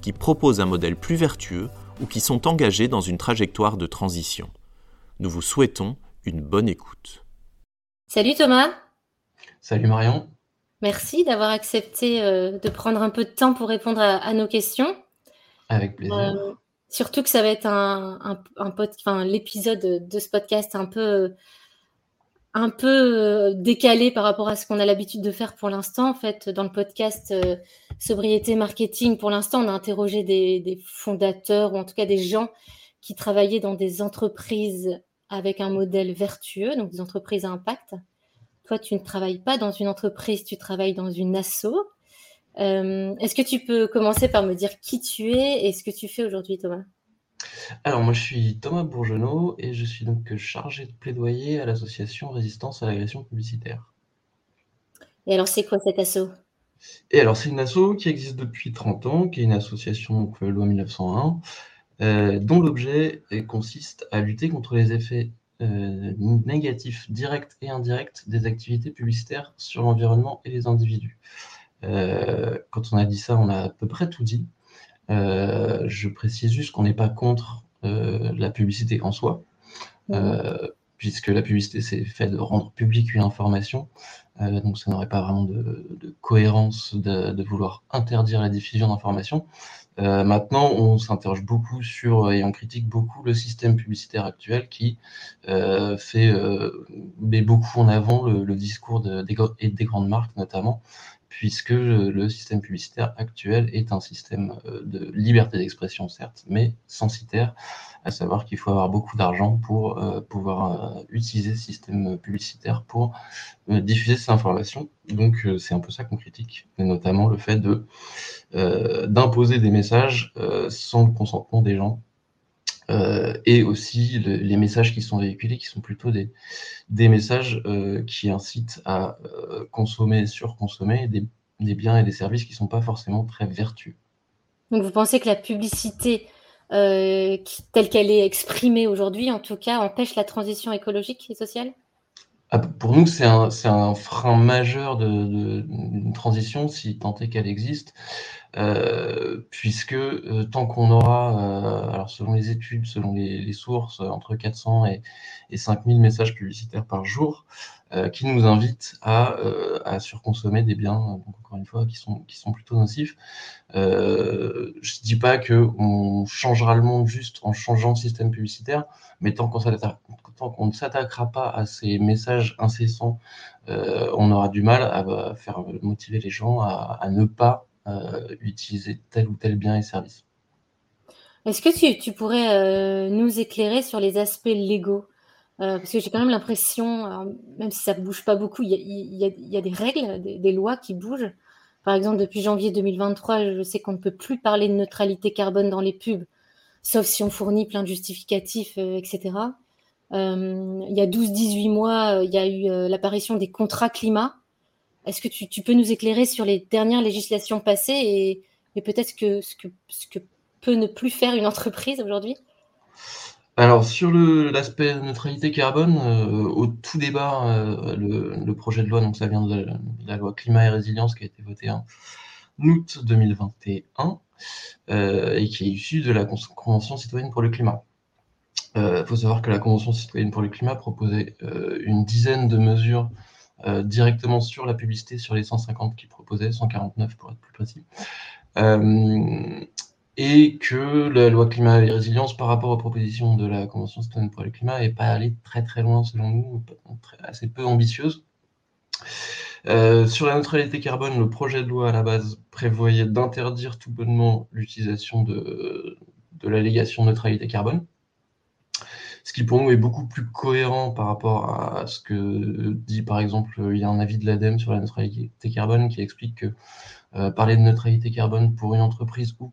qui proposent un modèle plus vertueux ou qui sont engagés dans une trajectoire de transition. Nous vous souhaitons une bonne écoute. Salut Thomas. Salut Marion. Merci d'avoir accepté euh, de prendre un peu de temps pour répondre à, nos questions. Avec plaisir. Euh, surtout que ça va être un, un, l'épisode de ce podcast un peu un peu euh, décalé par rapport à ce qu'on a l'habitude de faire pour l'instant. En fait, dans le podcast euh, Sobriété Marketing, pour l'instant, on a interrogé des, fondateurs ou en tout cas des gens qui travaillaient dans des entreprises avec un modèle vertueux, donc des entreprises à impact. Toi, tu ne travailles pas dans une entreprise, tu travailles dans une asso. Euh, est-ce que tu peux commencer par me dire qui tu es et ce que tu fais aujourd'hui, Thomas? Alors moi je suis Thomas Bourgenot et je suis donc chargé de plaidoyer à l'association Résistance à l'agression publicitaire. Et alors c'est quoi cet asso? Et alors c'est une asso qui existe depuis 30 ans, qui est une association donc, euh, loi 1901, euh, dont l'objet consiste à lutter contre les effets euh, négatifs directs et indirects des activités publicitaires sur l'environnement et les individus. quand on a dit ça, on a à peu près tout dit. Je précise juste qu'on n'est pas contre la publicité en soi, euh, puisque la publicité, c'est fait de rendre publique une information. Donc ça n'aurait pas vraiment de, cohérence de, vouloir interdire la diffusion d'informations. maintenant, on s'interroge beaucoup sur et on critique beaucoup le système publicitaire actuel qui fait met beaucoup en avant le, discours des, grandes marques notamment, puisque le système publicitaire actuel est un système euh, de liberté d'expression, certes, mais censitaire, à savoir qu'il faut avoir beaucoup d'argent pour euh, pouvoir euh, utiliser ce système publicitaire pour diffuser ces informations. Donc c'est un peu ça qu'on critique, et notamment le fait d'imposer des messages sans le consentement des gens euh, et aussi les messages qui sont véhiculés, qui sont plutôt des, des messages euh, qui incitent à euh, consommer et surconsommer des, des, biens et des services qui ne sont pas forcément très vertueux. Donc vous pensez que la publicité telle qu'elle est exprimée aujourd'hui, en tout cas, empêche la transition écologique et sociale? Ah, pour nous, c'est un, un, frein majeur de, de, transition, si tant est qu'elle existe. Euh, puisque euh, tant qu'on aura, euh, alors selon les études, selon les, sources, entre 400 et, et 5000 messages publicitaires par jour, qui nous invitent à, surconsommer des biens, donc encore une fois, qui sont, plutôt nocifs. je ne dis pas qu'on changera le monde juste en changeant le système publicitaire, mais tant qu'on ne s'attaquera pas à ces messages incessants, on aura du mal à, faire motiver les gens à, ne pas utiliser tel ou tel bien et service. Est-ce que tu, pourrais euh, nous éclairer sur les aspects légaux? Euh, Parce que j'ai quand même l'impression, même si ça ne bouge pas beaucoup, il y, a, des règles, des, lois qui bougent. Par exemple, depuis janvier 2023, je sais qu'on ne peut plus parler de neutralité carbone dans les pubs, sauf si on fournit plein de justificatifs, etc. il y a 12-18 mois, il y a eu l'apparition des contrats climat est-ce que tu, peux nous éclairer sur les dernières législations passées et, peut-être ce que, peut ne plus faire une entreprise aujourd'hui? Alors sur l'aspect neutralité carbone, euh, au tout débat, euh, le, projet de loi, donc ça vient de la, loi climat et résilience qui a été votée en août 2021 euh, et qui est issue de la Convention citoyenne pour le climat. Il faut savoir que la Convention citoyenne pour le climat proposait une dizaine de mesures euh, directement sur la publicité, sur les 150 qu'il proposait, 149 pour être plus précis. Euh, et que la loi climat et résilience par rapport aux propositions de la Convention citoyenne pour le climat n'est pas allée très très loin selon nous, assez peu ambitieuse. Euh, sur la neutralité carbone, le projet de loi à la base prévoyait d'interdire tout bonnement l'utilisation de, de l'allégation neutralité carbone ce qui pour nous est beaucoup plus cohérent par rapport à ce que dit par exemple, il y a un avis de l'ADEME sur la neutralité carbone qui explique que euh, parler de neutralité carbone pour une entreprise ou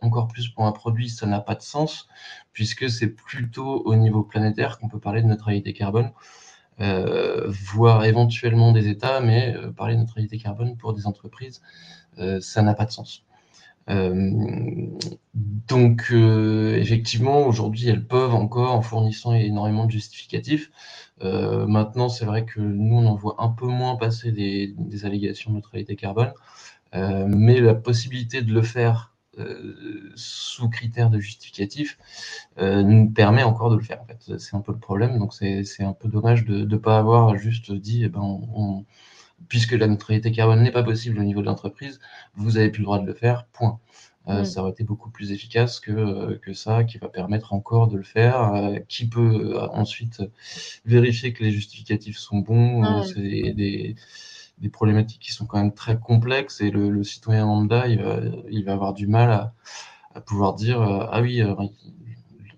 encore plus pour un produit, ça n'a pas de sens, puisque c'est plutôt au niveau planétaire qu'on peut parler de neutralité carbone, euh, voire éventuellement des États, mais euh, parler de neutralité carbone pour des entreprises, euh, ça n'a pas de sens. Donc, effectivement, aujourd'hui, elles peuvent encore, en fournissant énormément de justificatifs, maintenant, c'est vrai que nous, on en voit un peu moins passer des, allégations de neutralité carbone, mais la possibilité de le faire euh, sous critères de justificatif euh, nous permet encore de le faire. En fait, c'est un peu le problème. Donc c'est un peu dommage de ne pas avoir juste dit, eh ben, puisque la neutralité carbone n'est pas possible au niveau de l'entreprise, vous avez plus le droit de le faire. Point. Euh, mm. Ça aurait été beaucoup plus efficace que, que ça, qui va permettre encore de le faire. qui peut ensuite vérifier que les justificatifs sont bons. C'est des des problématiques qui sont quand même très complexes et le, citoyen lambda, il va, il va, avoir du mal à, à pouvoir dire euh, ah oui, euh,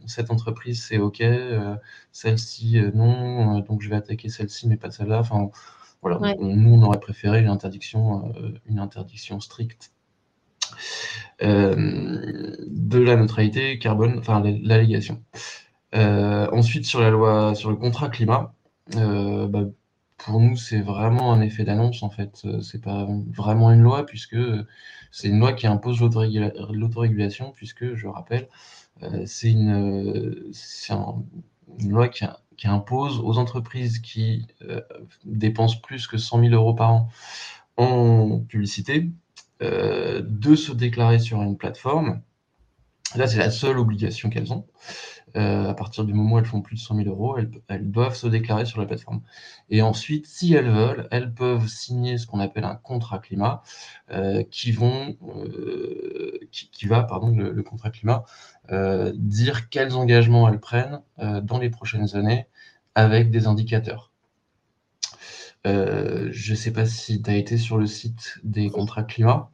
cette entreprise c'est ok, euh, celle-ci non, donc je vais attaquer celle-ci mais pas celle-là. Enfin, voilà, nous on aurait préféré une interdiction, une interdiction stricte. de la neutralité carbone, enfin l'allégation. ensuite sur la loi, sur le contrat climat, bah, pour nous, c'est vraiment un effet d'annonce, en fait. Euh, c'est pas vraiment une loi, puisque c'est une loi qui impose l'autorégulation, puisque, je rappelle, euh, c'est une, une, loi qui, impose aux entreprises qui euh, dépensent plus que 100 000 euros par an en publicité de se déclarer sur une plateforme. Là, c'est la seule obligation qu'elles ont. Euh, à partir du moment où elles font plus de 100 000 euros, elles, doivent se déclarer sur la plateforme. Et ensuite, si elles veulent, elles peuvent signer ce qu'on appelle un contrat climat, euh, euh, qui, va, pardon, le, contrat climat, dire quels engagements elles prennent dans les prochaines années avec des indicateurs. je ne sais pas si tu as été sur le site des contrats climat.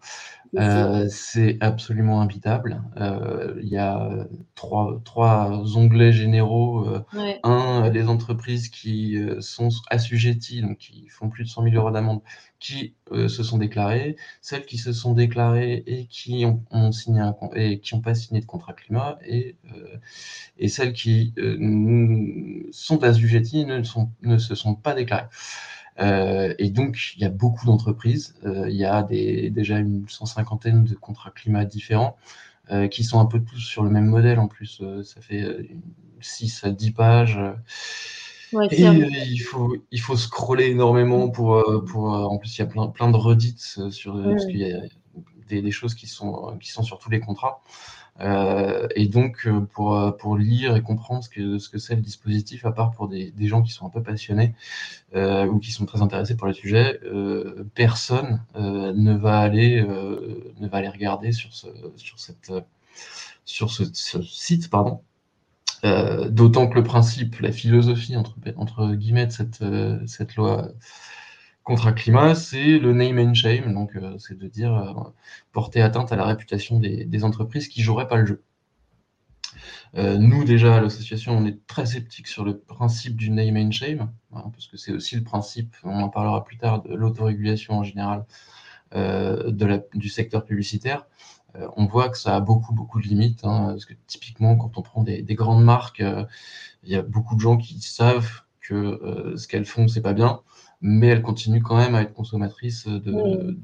Euh, c'est absolument habitable. Euh, il y a trois, trois onglets généraux. Euh, un, les entreprises qui sont assujetties, donc qui font plus de 100 000 euros d'amende, qui se sont déclarées, celles qui se sont déclarées et qui ont, signé un, et qui n'ont pas signé de contrat climat, et, et celles qui sont assujetties et ne, sont, ne se sont pas déclarées. Euh, et donc, il y a beaucoup d'entreprises. Euh, il y a des, déjà une cent cinquantaine de contrats climat différents euh, qui sont un peu tous sur le même modèle. En plus, ça fait 6 à 10 pages. et il faut, il faut scroller énormément pour, pour. En plus, il y a plein, plein de redites sur. Parce qu'il y a des, des, choses qui sont, qui sont sur tous les contrats. Euh, et donc, euh, pour, euh, pour lire et comprendre ce que, ce que c'est le dispositif, à part pour des, des gens qui sont un peu passionnés ou qui sont très intéressés par le sujet, personne ne, va aller, ne va aller regarder sur ce, sur cette, sur ce, site. Pardon. D'autant que le principe, la philosophie entre, entre guillemets de cette, cette loi contrat climat, c'est le name and shame, donc euh, c'est de dire euh, porter atteinte à la réputation des, entreprises qui joueraient pas le jeu. Euh, nous, déjà, à l'association, on est très sceptique sur le principe du name and shame, hein, parce que c'est aussi le principe, on en parlera plus tard, de l'autorégulation en général du secteur publicitaire. on voit que ça a beaucoup, beaucoup de limites, hein, parce que typiquement, quand on prend des, des grandes marques, il y a beaucoup de gens qui savent que ce qu'elles font, c'est pas bien, mais elle continue quand même à être consommatrice de,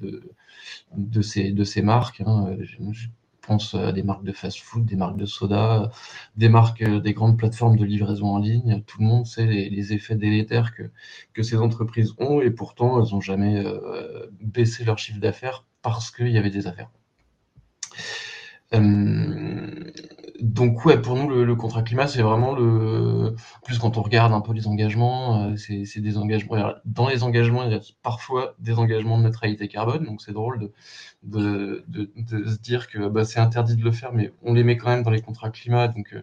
de, ces, de ces marques. Hein. Je pense à des marques de fast-food, des marques de soda, des marques, euh, des grandes plateformes de livraison en ligne. Tout le monde sait les, effets délétères que, que ces entreprises ont et pourtant elles n'ont jamais euh, baissé leur chiffre d'affaires parce qu'il y avait des affaires. Euh, donc ouais, pour nous, le, contrat climat, c'est vraiment le... Plus quand on regarde un peu les engagements, euh, c'est des engagements... Dans les engagements, il y a parfois des engagements de neutralité carbone, donc c'est drôle de, de, se dire que bah, c'est interdit de le faire, mais on les met quand même dans les contrats climat, donc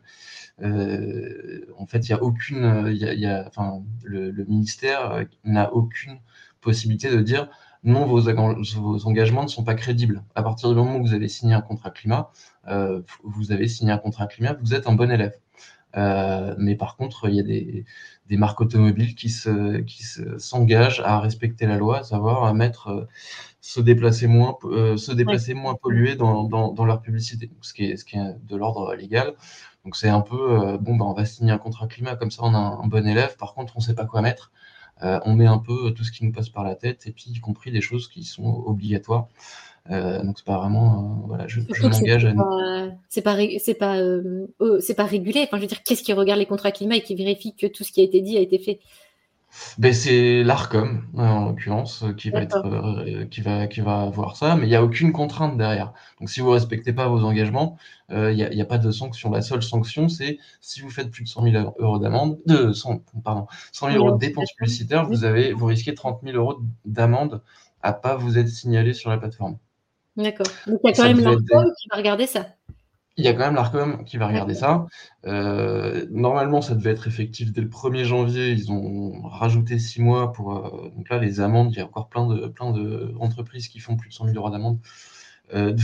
euh, en fait, il y a aucune... Il y a, enfin, le, le ministère n'a aucune possibilité de dire non, vos, engagements ne sont pas crédibles. À partir du moment où vous avez signé un contrat climat, euh, vous avez signé un contrat climat, vous êtes un bon élève. mais par contre, il y a des, des marques automobiles qui se, qui s'engagent à respecter la loi, à savoir à mettre se déplacer moins, se déplacer moins pollués dans, dans, dans, leur publicité, ce qui est, ce qui est de l'ordre légal. Donc c'est un peu, bon, bah, on va signer un contrat climat, comme ça on a un, bon élève, par contre on ne sait pas quoi mettre. On met un peu tout ce qui nous passe par la tête, et puis y compris des choses qui sont obligatoires. Euh, donc c'est pas vraiment, euh, voilà, je, je m'engage à. C'est pas, c'est pas, euh, c'est pas régulé. Enfin, je veux dire, qu'est-ce qui regarde les contrats climat et qui vérifie que tout ce qui a été dit a été fait? Ben, c'est l'Arcom en l'occurrence qui va être qui va qui va avoir ça, mais il n'y a aucune contrainte derrière. Donc si vous respectez pas vos engagements, il n'y a, pas de sanction. La seule sanction, c'est si vous faites plus de 100 000 euros d'amende, de 100, pardon, 100 000 euros de dépenses publicitaires, vous avez vous risquez 30 000 euros d'amende à pas vous être signalé sur la plateforme. D'accord. Donc il y a quand même l'ARCOM qui va regarder ça. Il y a quand même l'ARCOM qui va regarder ça. Euh, normalement, ça devait être effectif dès le 1er janvier. Ils ont rajouté six mois pour. Euh, donc là, les amendes, il y a encore plein de plein d'entreprises qui font plus de 100 000 euros d'amende. Euh, de,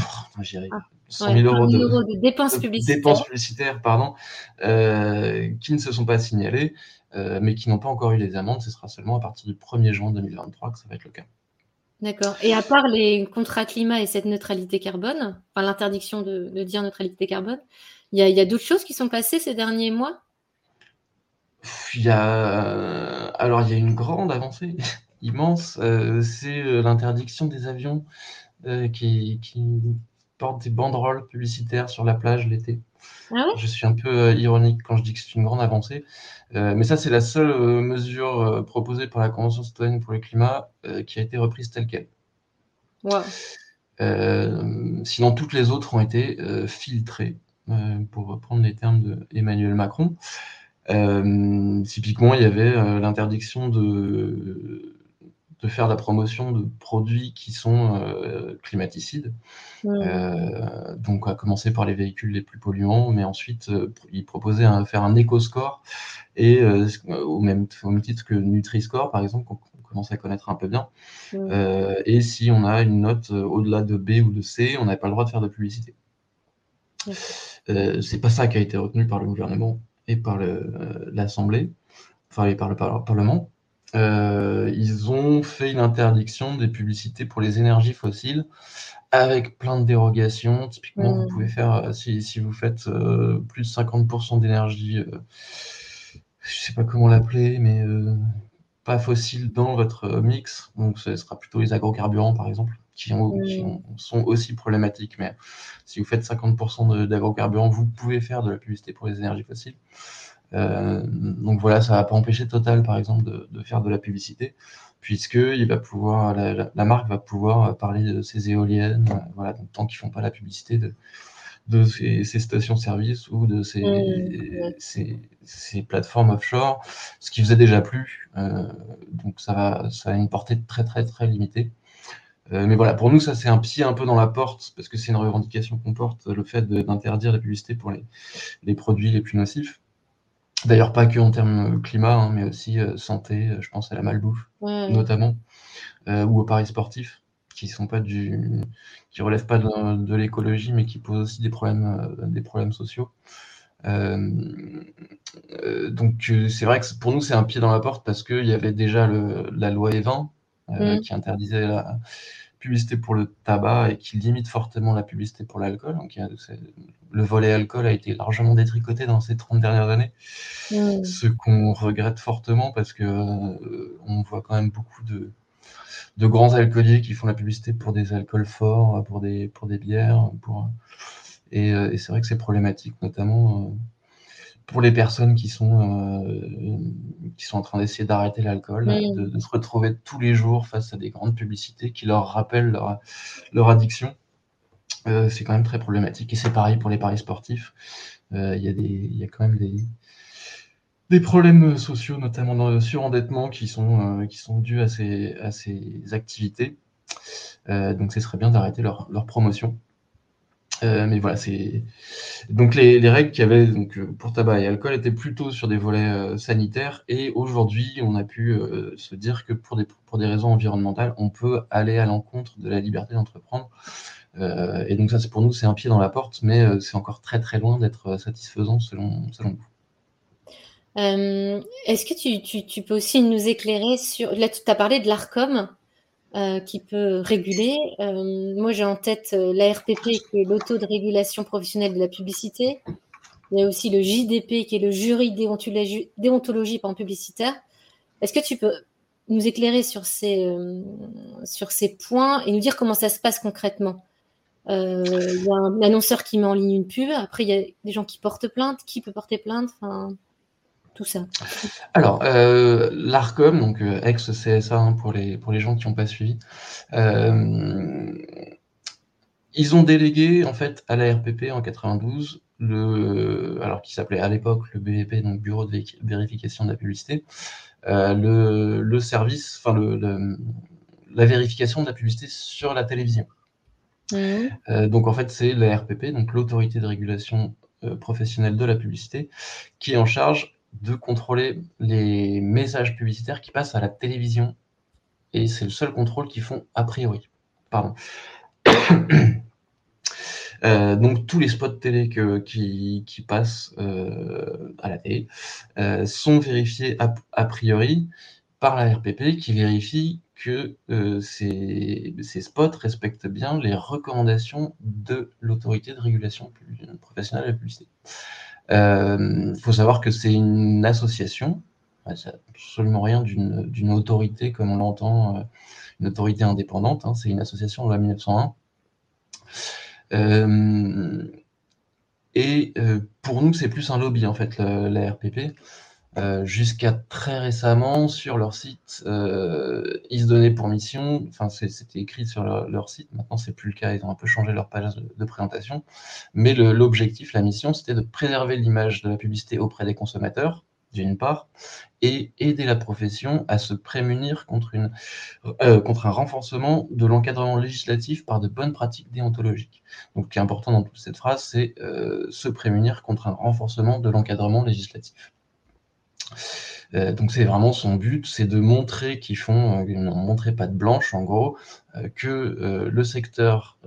100 000 euros, de, dépenses publicitaires, dépenses publicitaires pardon, qui ne se sont pas signalées, mais qui n'ont pas encore eu les amendes. Ce sera seulement à partir du 1er juin 2023 que ça va être le cas. D'accord. Et à part les contrats climat et cette neutralité carbone, enfin l'interdiction de, dire neutralité carbone, il y a, d'autres choses qui sont passées ces derniers mois? Il y a alors il y a une grande avancée immense, euh, c'est euh, l'interdiction des avions euh, qui, portent des banderoles publicitaires sur la plage l'été. Ah je suis un peu ironique quand je dis que c'est une grande avancée. Euh, mais ça, c'est la seule euh, mesure euh, proposée par la Convention citoyenne pour le climat qui a été reprise telle qu'elle. sinon, toutes les autres ont été filtrées, pour reprendre les termes d'Emmanuel Macron. typiquement, il y avait l'interdiction de de faire la promotion de produits qui sont euh, climaticides. Euh, donc, à commencer par les véhicules les plus polluants, mais ensuite, euh, il proposait de faire un éco-score, et au, même, au même titre que Nutri-Score, par exemple, qu'on commence à connaître un peu bien. et si on a une note au-delà de B ou de C, on n'a pas le droit de faire de publicité. c'est pas ça qui a été retenu par le gouvernement et par l'Assemblée, enfin, et par le Parlement. Euh, ils ont fait une interdiction des publicités pour les énergies fossiles avec plein de dérogations. Typiquement, vous mmh. pouvez faire, euh, si, si vous faites euh, plus de 50% d'énergie, je je sais pas comment l'appeler, mais pas fossile dans votre mix, donc ce sera plutôt les agrocarburants par exemple, qui, mmh. sont aussi problématiques. Mais si vous faites 50% d'agrocarburants, vous pouvez faire de la publicité pour les énergies fossiles. Euh, donc voilà, ça va pas empêcher Total, par exemple, de, faire de la publicité, puisque il va pouvoir, la, marque va pouvoir parler de ses éoliennes, euh, voilà, tant qu'ils font pas la publicité de, de ces, stations-service ou de ces, ces, plateformes offshore, ce qui faisait déjà plus. Euh, donc ça va, ça a une portée très très très limitée. mais voilà, pour nous, ça c'est un pied un peu dans la porte, parce que c'est une revendication qu'on porte, le fait d'interdire la publicité pour les, les produits les plus nocifs. D'ailleurs, pas que en termes euh, climat, hein, mais aussi euh, santé, euh, je pense à la malbouffe, notamment, ou aux paris sportifs, qui sont pas du, qui relèvent pas de, l'écologie, mais qui posent aussi des problèmes, des problèmes sociaux. donc, c'est vrai que pour nous, c'est un pied dans la porte parce qu'il y avait déjà la loi E20 mmh. qui interdisait la, publicité pour le tabac et qui limite fortement la publicité pour l'alcool. Donc, le volet alcool a été largement détricoté dans ces 30 dernières années, mmh. ce qu'on regrette fortement parce que euh, on voit quand même beaucoup de, de grands alcooliers qui font la publicité pour des alcools forts, pour des, pour des bières. Pour, et, euh, et c'est vrai que c'est problématique, notamment euh, pour les personnes qui sont, euh, qui sont en train d'essayer d'arrêter l'alcool, de, se retrouver tous les jours face à des grandes publicités qui leur rappellent leur, leur addiction. Euh, c'est quand même très problématique. Et c'est pareil pour les paris sportifs. Euh, il y, y, a quand même des, des problèmes sociaux, notamment dans le surendettement, qui sont, qui sont dus à ces, à ces activités. donc, ce serait bien d'arrêter leur, leur promotion. Euh, mais voilà, c'est donc les, les règles qu'il y avait donc, euh, pour tabac et alcool étaient plutôt sur des volets euh, sanitaires. Et aujourd'hui, on a pu se dire que pour des, pour des raisons environnementales, on peut aller à l'encontre de la liberté d'entreprendre. et donc ça, c'est pour nous, c'est un pied dans la porte, mais c'est encore très très loin d'être satisfaisant selon, selon vous. Est-ce que tu, peux aussi nous éclairer sur... Là, tu as parlé de l'ARCOM qui peut réguler. moi, j'ai en tête l'ARPP qui est l'auto de régulation professionnelle de la publicité. Il y a aussi le JDP qui est le jury déontologie, déontologie publicitaire. Est-ce que tu peux nous éclairer sur ces, euh, sur ces points et nous dire comment ça se passe concrètement? Euh, Il y a un annonceur qui met en ligne une pub, après il y a des gens qui portent plainte, qui peut porter plainte, tout ça. Alors, euh, l'ARCOM, donc ex-CSA hein, pour, les, pour les gens qui n'ont pas suivi, ils ont délégué en fait à la RPP en 92 le, alors qui s'appelait à l'époque le BVP, donc Bureau de vérification de la publicité, euh, le, service, enfin le, la vérification de la publicité sur la télévision. Mmh. Euh, donc en fait, c'est la RPP, donc l'autorité de régulation euh, professionnelle de la publicité, qui est en charge de contrôler les messages publicitaires qui passent à la télévision. Et c'est le seul contrôle qu'ils font a priori. Pardon. Euh, donc tous les spots télé qui, passent euh, à la télé euh, sont vérifiés a, priori par la RPP qui vérifie que ces, spots respectent bien les recommandations de l'autorité de régulation professionnelle de la publicité. Il faut savoir que c'est une association, ça absolument rien d'une autorité comme on l'entend, une autorité indépendante, hein. c'est une association de la 1901. Euh, et euh, pour nous, c'est plus un lobby, en fait, la RPP. Euh, jusqu'à très récemment, sur leur site, ils se donnaient pour mission, enfin c'était écrit sur leur, site, maintenant c'est plus le cas, ils ont un peu changé leur page de présentation, mais l'objectif, la mission, c'était de préserver l'image de la publicité auprès des consommateurs, d'une part, et aider la profession à se prémunir contre, euh, un renforcement de l'encadrement législatif par de bonnes pratiques déontologiques. Donc, ce qui est important dans toute cette phrase, c'est euh, se prémunir contre un renforcement de l'encadrement législatif. Euh, donc c'est vraiment son but, c'est de montrer qu'ils font, euh, montrer pas de blanche en gros, euh, que le secteur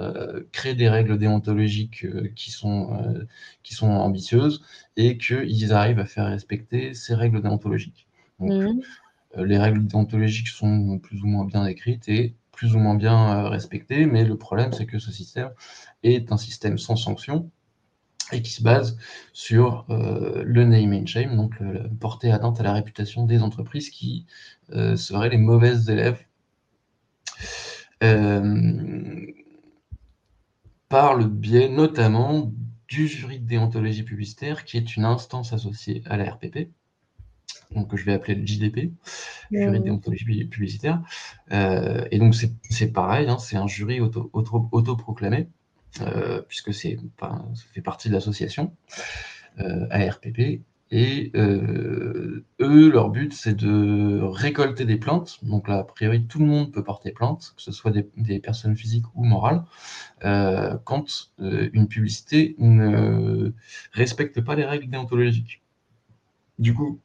crée des règles déontologiques qui, sont, qui sont ambitieuses et qu'ils arrivent à faire respecter ces règles déontologiques. Donc, mmh. les règles déontologiques sont plus ou moins bien écrites et plus ou moins bien respectées, mais le problème c'est que ce système est un système sans sanction et qui se base sur euh, le name and shame, donc le, porter atteinte à la réputation des entreprises qui euh, seraient les mauvaises élèves euh, par le biais notamment du jury de déontologie publicitaire, qui est une instance associée à la RPP, donc que je vais appeler le JDP, jury de déontologie publicitaire. et donc c'est pareil, hein, c'est un jury auto-proclamé. Auto puisque c'est, ça fait partie de l'association euh, ARPP. Et euh, eux, leur but, c'est de récolter des plaintes. Donc là, a priori, tout le monde peut porter plainte, que ce soit des, personnes physiques ou morales, quand une publicité ne respecte pas les règles déontologiques. Du coup,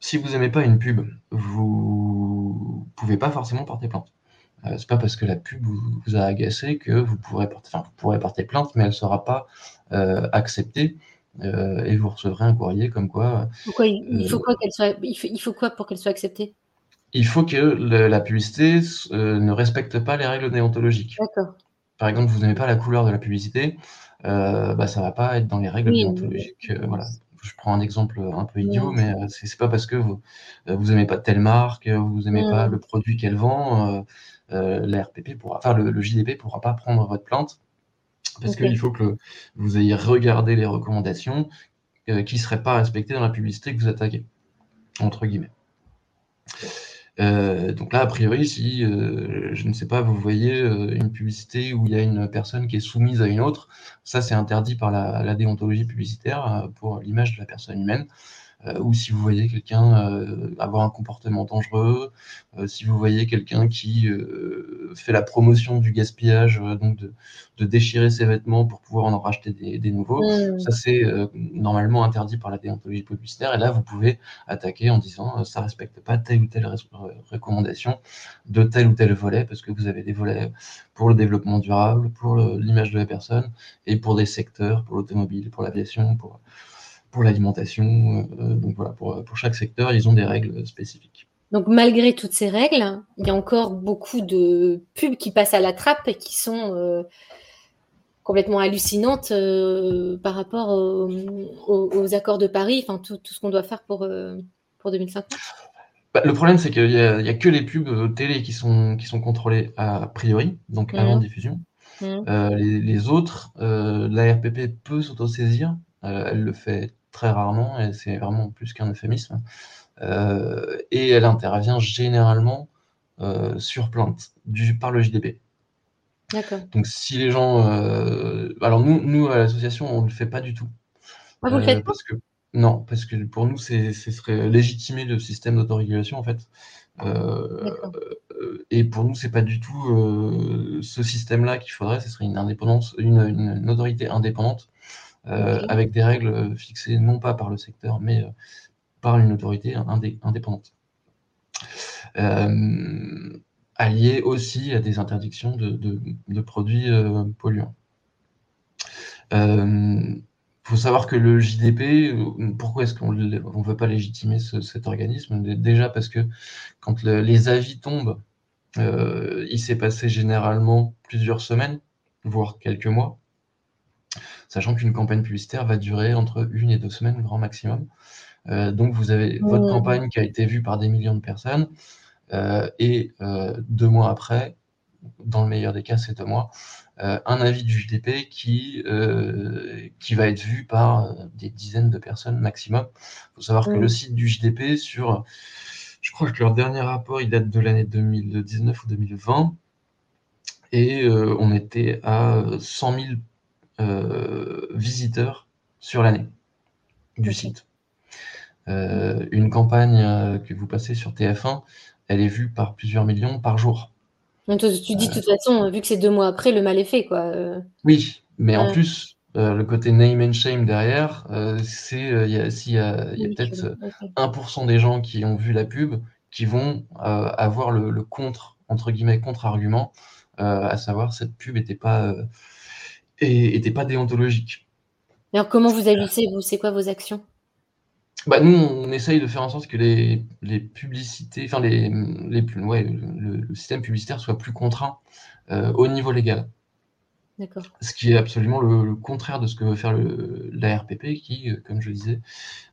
si vous n'aimez pas une pub, vous pouvez pas forcément porter plainte. Euh, c'est pas parce que la pub vous, a agacé que vous pourrez porter, enfin, vous pourrez porter plainte, mais elle ne sera pas euh, acceptée. Euh, et vous recevrez un courrier comme quoi. Pourquoi il, faut quoi qu'elle soit, il faut, quoi pour qu'elle soit acceptée? Il faut que la publicité ne respecte pas les règles déontologiques. D'accord. Par exemple, vous n'aimez pas la couleur de la publicité, bah, ça ne va pas être dans les règles déontologiques. voilà je prends un exemple un peu idiot, mais ce c'est pas parce que vous vous aimez pas telle marque, vous aimez pas le produit qu'elle vend, euh, la RPP pourra, enfin le, le JDP pourra pas prendre votre plainte. Parce qu'il faut que vous ayez regardé les recommandations euh, qui ne seraient pas respectées dans la publicité que vous attaquez, entre guillemets. Euh, donc là, a priori, si, je ne sais pas, vous voyez une publicité où il y a une personne qui est soumise à une autre, ça c'est interdit par la déontologie publicitaire pour l'image de la personne humaine. Euh, ou si vous voyez quelqu'un euh, avoir un comportement dangereux, euh, si vous voyez quelqu'un qui fait la promotion du gaspillage, donc de, déchirer ses vêtements pour pouvoir en racheter des, nouveaux, mmh. ça c'est normalement interdit par la déontologie publicitaire. Et là, vous pouvez attaquer en disant ça respecte pas telle ou telle recommandation de tel ou tel volet, parce que vous avez des volets pour le développement durable, pour l'image de la personne, et pour des secteurs, pour l'automobile, pour l'aviation, pour pour l'alimentation. donc voilà, pour, pour chaque secteur, ils ont des règles spécifiques. Donc malgré toutes ces règles, il y a encore beaucoup de pubs qui passent à la trappe et qui sont complètement hallucinantes par rapport aux, accords de Paris, enfin tout, tout ce qu'on doit faire pour, pour 2050. Bah, le problème, c'est qu'il n'y a, que les pubs télé qui sont, qui sont contrôlées a priori, donc avant mmh. diffusion. Mmh. Euh, les, autres, euh, la RPP peut s'autosaisir, euh, elle le fait très rarement, et c'est vraiment plus qu'un euphémisme. et elle intervient généralement sur plainte du, par le JDP. D'accord. Donc si les gens... alors nous, nous à l'association, on ne le fait pas du tout. Ah, vous le faites parce que, Non, parce que pour nous, ce serait légitimer le système d'autorégulation, en fait. Euh, et pour nous, c'est pas du tout euh, ce système-là qu'il faudrait. Ce serait une indépendance, une, autorité indépendante euh, avec des règles fixées non pas par le secteur, mais par une autorité indépendante. alliée aussi à des interdictions de, produits polluants. Il faut savoir que le JDP, pourquoi est-ce qu'on ne veut pas légitimer cet organisme? Déjà parce que quand les avis tombent euh, il s'est passé généralement plusieurs semaines, voire quelques mois, sachant qu'une campagne publicitaire va durer entre une et deux semaines, grand maximum. Euh, donc vous avez votre campagne qui a été vue par des millions de personnes, euh, et deux mois après, dans le meilleur des cas, c'est deux mois, un avis du JDP qui, qui va être vu par des dizaines de personnes maximum. Il faut savoir que le site du JDP sur je crois que leur dernier rapport, il date de l'année 2019 ou 2020. Et euh, on était à 100 000 euh, visiteurs sur l'année du site. Euh, une campagne que vous passez sur TF1, elle est vue par plusieurs millions par jour. tu dis de toute façon, vu que c'est deux mois après, le mal est fait. Quoi. Oui, mais en plus, euh, le côté name and shame derrière, euh, c'est euh, il y a, peut-être 1% des gens qui ont vu la pub qui vont avoir le, contre entre guillemets contre-argument, à savoir cette pub n'était pas était pas déontologique. Alors comment vous agissez vous? C'est quoi vos actions? Bah, nous, on essaye de faire en sorte que les, les publicités, enfin les, les ouais, le, le, système publicitaire soit plus contraint au niveau légal. Ce qui est absolument le, contraire de ce que veut faire le, la RPP, qui, euh, comme je disais,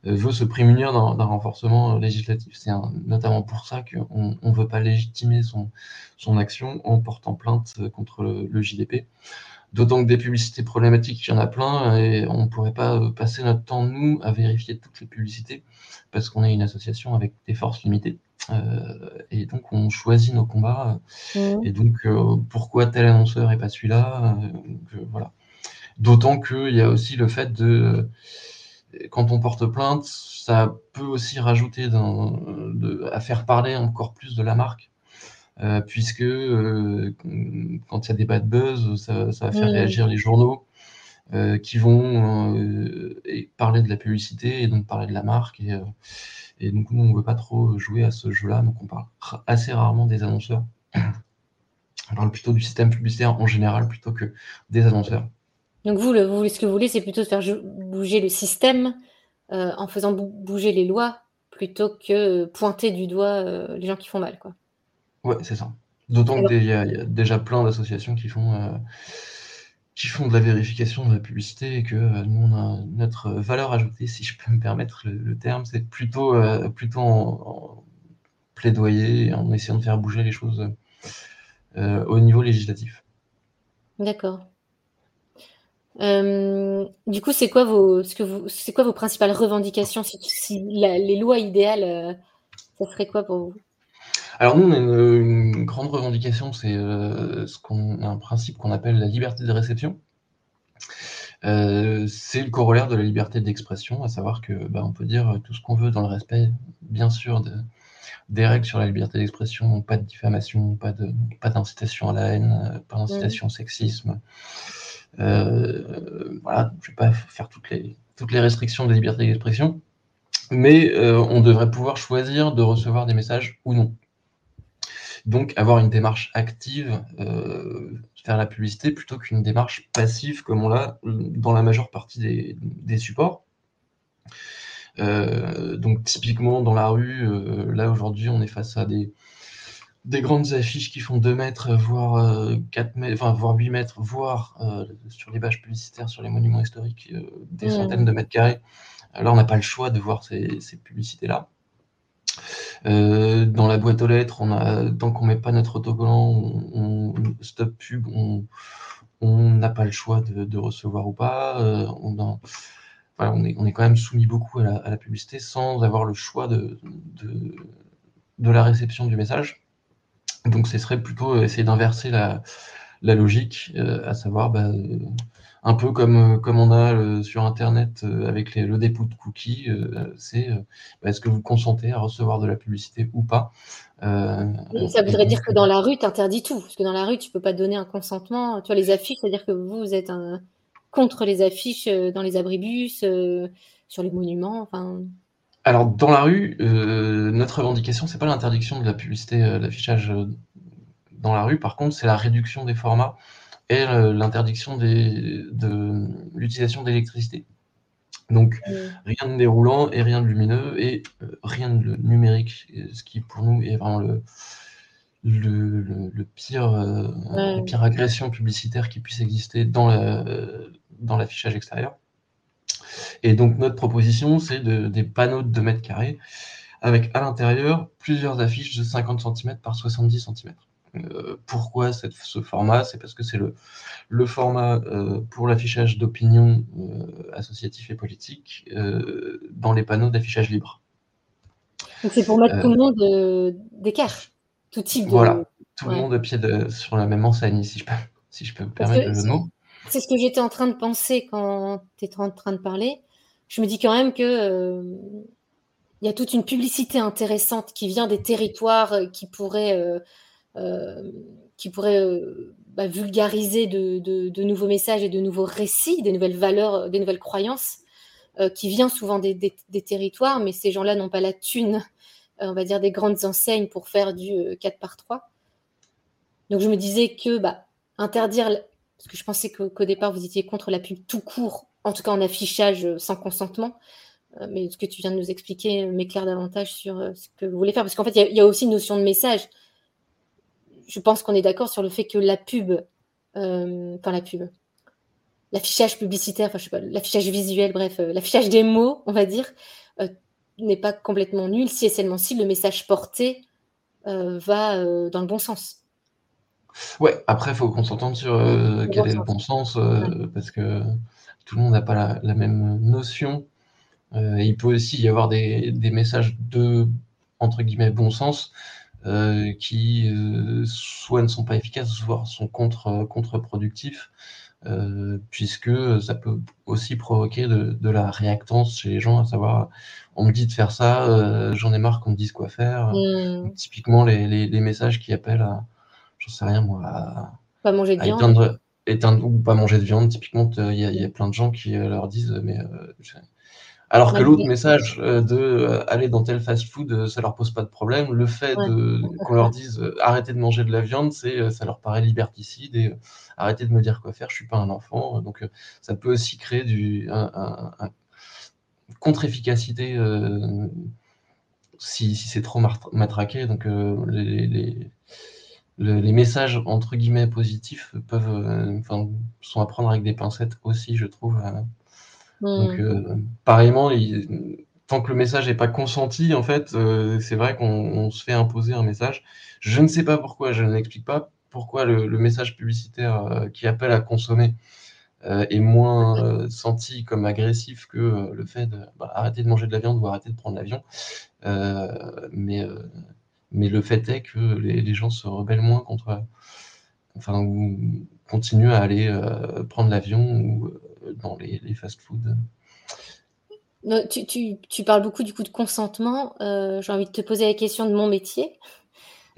euh, veut se prémunir d'un renforcement euh, législatif. C'est notamment pour ça qu'on ne veut pas légitimer son, son action en portant plainte contre le, JDP. D'autant que des publicités problématiques, il y en a plein, et on ne pourrait pas passer notre temps, nous, à vérifier toutes les publicités, parce qu'on est une association avec des forces limitées. Euh, et donc, on choisit nos combats. Mmh. Et donc, euh, pourquoi tel annonceur et pas celui-là euh, Voilà. D'autant qu'il y a aussi le fait de, quand on porte plainte, ça peut aussi rajouter à faire parler encore plus de la marque. Puisque quand il y a des bad buzz, ça, va faire mmh. réagir les journaux qui vont parler de la publicité et donc parler de la marque. Et, et donc, nous, on ne veut pas trop jouer à ce jeu-là, donc on parle assez rarement des annonceurs. On parle plutôt du système publicitaire en général plutôt que des annonceurs. Donc, vous, vous ce que vous voulez, c'est plutôt faire bouger le système euh, en faisant bouger les lois plutôt que pointer du doigt euh, les gens qui font mal. Quoi. Ouais, c'est ça. D'autant qu'il y, a déjà plein d'associations qui font. Euh, qui font de la vérification de la publicité et que euh, nous, on a notre valeur ajoutée, si je peux me permettre le, terme, c'est plutôt, euh, plutôt en, plaidoyer, en essayant de faire bouger les choses au niveau législatif. D'accord. du coup, c'est quoi vos, ce que vous, c'est quoi vos principales revendications? Si, les lois idéales, ça serait quoi pour vous? Alors nous, on a une, grande revendication, c'est euh, ce qu'on un principe qu'on appelle la liberté de réception. Euh, c'est le corollaire de la liberté d'expression, à savoir que bah, on peut dire tout ce qu'on veut dans le respect, bien sûr, des règles sur la liberté d'expression, pas de diffamation, pas de pas d'incitation à la haine, pas d'incitation au sexisme. Euh, voilà, je ne vais pas faire toutes les, toutes les restrictions de la liberté d'expression, mais on devrait pouvoir choisir de recevoir des messages ou non. Donc avoir une démarche active, euh, faire la publicité, plutôt qu'une démarche passive comme on l'a dans la majeure partie des, supports. donc typiquement dans la rue, là aujourd'hui on est face à des, des grandes affiches qui font 2 mètres, voire 4 mètres, enfin voire 8 mètres, voire sur les bâches publicitaires, sur les monuments historiques, des mmh. centaines de mètres carrés. Là on n'a pas le choix de voir ces, ces publicités-là. Euh, dans la boîte aux lettres, on tant qu'on met pas notre autocollant, on, stop pub, on n'a pas le choix de, recevoir ou pas. Euh, on, on, est, on, quand même soumis beaucoup à la, publicité sans avoir le choix de, la réception du message. Donc ce serait plutôt essayer d'inverser la, la, logique, euh, à savoir bah, un peu comme, euh, comme on a euh, sur Internet euh, avec le dépôt de cookies, c'est bah, est-ce que vous consentez à recevoir de la publicité ou pas Ça voudrait dire que dans la rue, tu interdis tout, parce que dans la rue, tu ne peux pas donner un consentement. Tu vois, les affiches, c'est-à-dire que vous, vous êtes contre les affiches dans les abribus, sur les monuments, enfin... Alors, dans la rue, notre revendication, c'est pas l'interdiction de la publicité, l'affichage dans la rue. Par contre, c'est la réduction des formats et l'interdiction de l'utilisation d'électricité. Donc, mmh. rien de déroulant et rien de lumineux et euh, rien de numérique, ce qui pour nous est vraiment le, le, pire, euh, la pire agression publicitaire qui puisse exister dans l'affichage dans extérieur. Et donc, notre proposition, c'est de, des panneaux de 2 mètres carrés avec à l'intérieur plusieurs affiches de 50 cm par 70 cm. Euh, pourquoi ce format? C'est parce que c'est le, format euh, pour l'affichage d'opinion euh, associatif et politique dans les panneaux d'affichage libre. Donc c'est pour mettre tout le monde d'écart, tout type de... Voilà, tout le monde de pied sur la même enseigne, si je peux, si je peux me permettre le mot. C'est ce que j'étais en train de penser quand tu étais en train de parler. Je me dis quand même que il y a toute une publicité intéressante qui vient des territoires qui pourrait euh, qui pourrait euh, bah, vulgariser de, nouveaux messages et de nouveaux récits, des nouvelles valeurs, des nouvelles croyances, euh, qui vient souvent des, territoires, mais ces gens-là n'ont pas la thune, on va dire, des grandes enseignes pour faire du 4 par 3. Donc je me disais que bah, interdire, parce que je pensais qu'au départ vous étiez contre la pub tout court, en tout cas en affichage sans consentement, mais ce que tu viens de nous expliquer m'éclaire davantage sur ce que vous voulez faire, parce qu'en fait il y, a aussi une notion de message je pense qu'on est d'accord sur le fait que la pub, euh, enfin la pub, l'affichage publicitaire, enfin je sais pas, l'affichage visuel, bref, euh, l'affichage des mots, on va dire, euh, n'est pas complètement nul si et seulement si le message porté va dans le bon sens. Ouais, après, il faut qu'on s'entende sur quel est le bon sens, parce que tout le monde n'a pas la, même notion. il peut aussi y avoir des, des, messages de, entre guillemets, bon sens, euh, qui euh, soit ne sont pas efficaces, soit sont contre, euh, contre-productifs, puisque ça peut aussi provoquer de, la réactance chez les gens, à savoir, on me dit de faire ça, j'en ai marre qu'on me dise quoi faire. Mmh. Typiquement, les, les, messages qui appellent à, j'en sais rien moi, à, pas manger de viande. Éteindre, ou pas manger de viande. Typiquement, il y, y, a plein de gens qui leur disent, mais alors que l'autre message euh, de euh, aller dans tel fast-food, euh, ça leur pose pas de problème. Le fait qu'on leur dise arrêtez de manger de la viande, c'est ça leur paraît liberticide et arrêtez de me dire quoi faire. Je suis pas un enfant, donc ça peut aussi créer du un, contre-efficacité si, c'est trop matraqué. Donc les, les, messages entre guillemets positifs peuvent, sont à prendre avec des pincettes aussi, je trouve. Donc, mmh. euh, pareillement, tant que le message n'est pas consenti, en fait, euh, c'est vrai qu'on se fait imposer un message. Je ne sais pas pourquoi, je n'explique pas pourquoi le, message publicitaire euh, qui appelle à consommer est moins senti comme agressif que le fait de bah, arrêter de manger de la viande ou arrêter de prendre l'avion. mais, mais le fait est que les, gens se rebellent moins contre, enfin, ou continuent à aller prendre l'avion ou dans les, fast-foods. Tu, parles beaucoup du coup de consentement. Euh, j'ai envie de te poser la question de mon métier.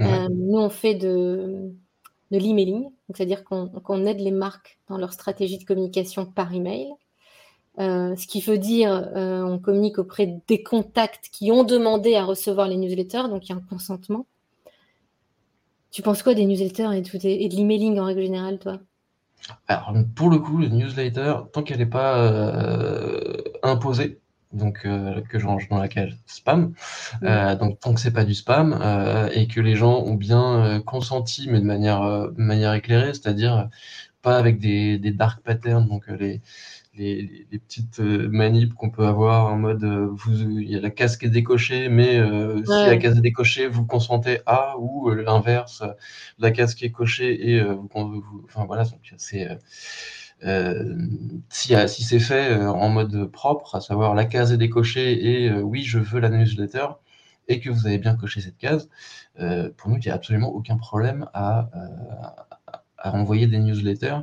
Euh, nous, on fait de, de l'emailing, c'est-à-dire qu'on aide les marques dans leur stratégie de communication par email. Euh, ce qui veut dire on communique auprès des contacts qui ont demandé à recevoir les newsletters, donc il y a un consentement. Tu penses quoi des newsletters et, et de l'emailing en règle générale, toi? Alors, pour le coup, le newsletter, tant qu'elle n'est pas euh, imposée, donc que je range dans la cage spam. donc tant que c'est pas du spam et que les gens ont bien consenti, mais de manière, de manière éclairée, c'est-à-dire pas avec des, des dark patterns, donc les les, petites euh, manips qu'on peut avoir en mode euh, vous, il y a la case qui est décochée, mais euh, si la case est décochée, vous consentez à, ou l'inverse, la case qui est cochée et vous, enfin voilà, c'est si, si c'est fait en mode propre, à savoir la case est décochée et oui, je veux la newsletter, et que vous avez bien coché cette case, pour nous, il n'y a absolument aucun problème à, à envoyer des newsletters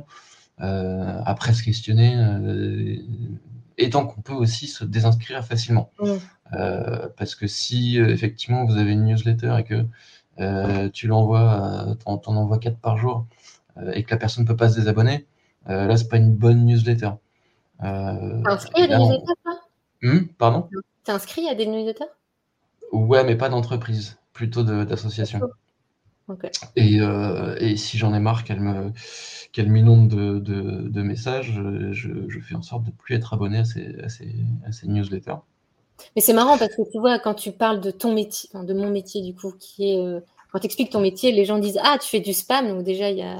euh, après se questionner, euh, et tant qu'on peut aussi se désinscrire facilement. Euh, parce que si effectivement vous avez une newsletter et que tu l'envoies, t'en, t'en envoies 4 par jour, et que la personne ne peut pas se désabonner, là, c'est pas une bonne newsletter. T'es inscrit à des newsletters, hmm, Pardon? T'es inscrit à des newsletters? Ouais, mais pas d'entreprise, plutôt d'association. Et, euh, et, si j'en ai marre qu'elle me qu'elle m'inonde de, de, de, messages, je, je, fais en sorte de ne plus être abonné à ces, à ces, à ces newsletters. Mais c'est marrant parce que tu vois, quand tu parles de ton métier, de mon métier du coup, qui est euh, quand tu expliques ton métier, les gens disent Ah, tu fais du spam, donc déjà il y a.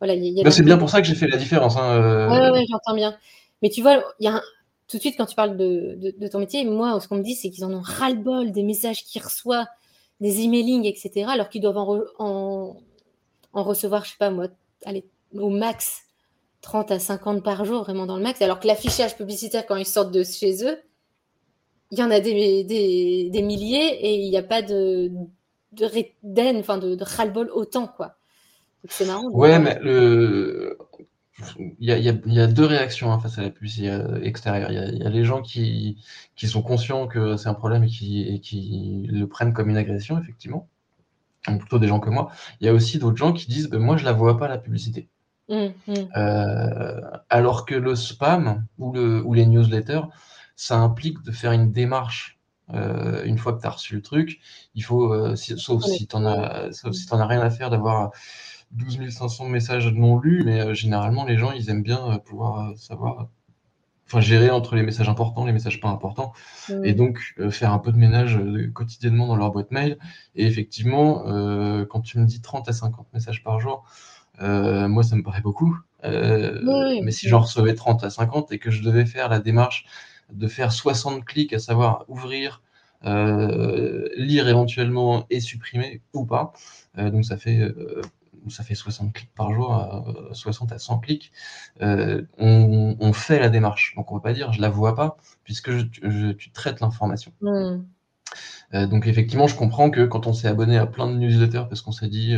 Voilà, bah, c'est bien pour ça que j'ai fait la différence. Hein, euh... Ouais, j'entends bien. Mais tu vois, il y a tout de suite quand tu parles de, de ton métier, moi, ce qu'on me dit, c'est qu'ils en ont ras-le-bol des messages qu'ils reçoivent des emailings, etc., alors qu'ils doivent en, recevoir, je sais pas moi, allez, au max 30 à 50 par jour, vraiment dans le max, alors que l'affichage publicitaire, quand ils sortent de chez eux, il y en a des, des, milliers et il n'y a pas de, de enfin de, de ras-le-bol autant, quoi. C'est marrant. Ouais, mais le il y, a, deux réactions hein, face à la publicité extérieure. Il y, a, les gens qui, sont conscients que c'est un problème et qui, le prennent comme une agression, effectivement. Donc plutôt des gens que moi. Il y a aussi d'autres gens qui disent ben, Moi, je la vois pas, la publicité. Mmh, mmh. Euh, alors que le spam ou, le, ou les newsletters, ça implique de faire une démarche euh, une fois que tu as reçu le truc. Il faut, euh, sauf, si tu as, sauf si tu as rien à faire d'avoir 12 500 messages non lus, mais euh, généralement, les gens, ils aiment bien euh, pouvoir euh, savoir, enfin, gérer entre les messages importants, les messages pas importants, et donc faire un peu de ménage quotidiennement dans leur boîte mail. Et effectivement, quand tu me dis 30 à 50 messages par jour, moi, ça me paraît beaucoup. mais si j'en recevais 30 à 50 et que je devais faire la démarche de faire 60 clics, à savoir ouvrir, lire éventuellement et supprimer ou pas, donc ça fait ça fait 60 clics par jour, 60 à 100 clics, euh, on, fait la démarche. Donc on ne va pas dire je la vois pas, puisque tu traites l'information. Hmm. Euh, donc effectivement, je comprends que quand on s'est abonné à plein de newsletters parce qu'on s'est dit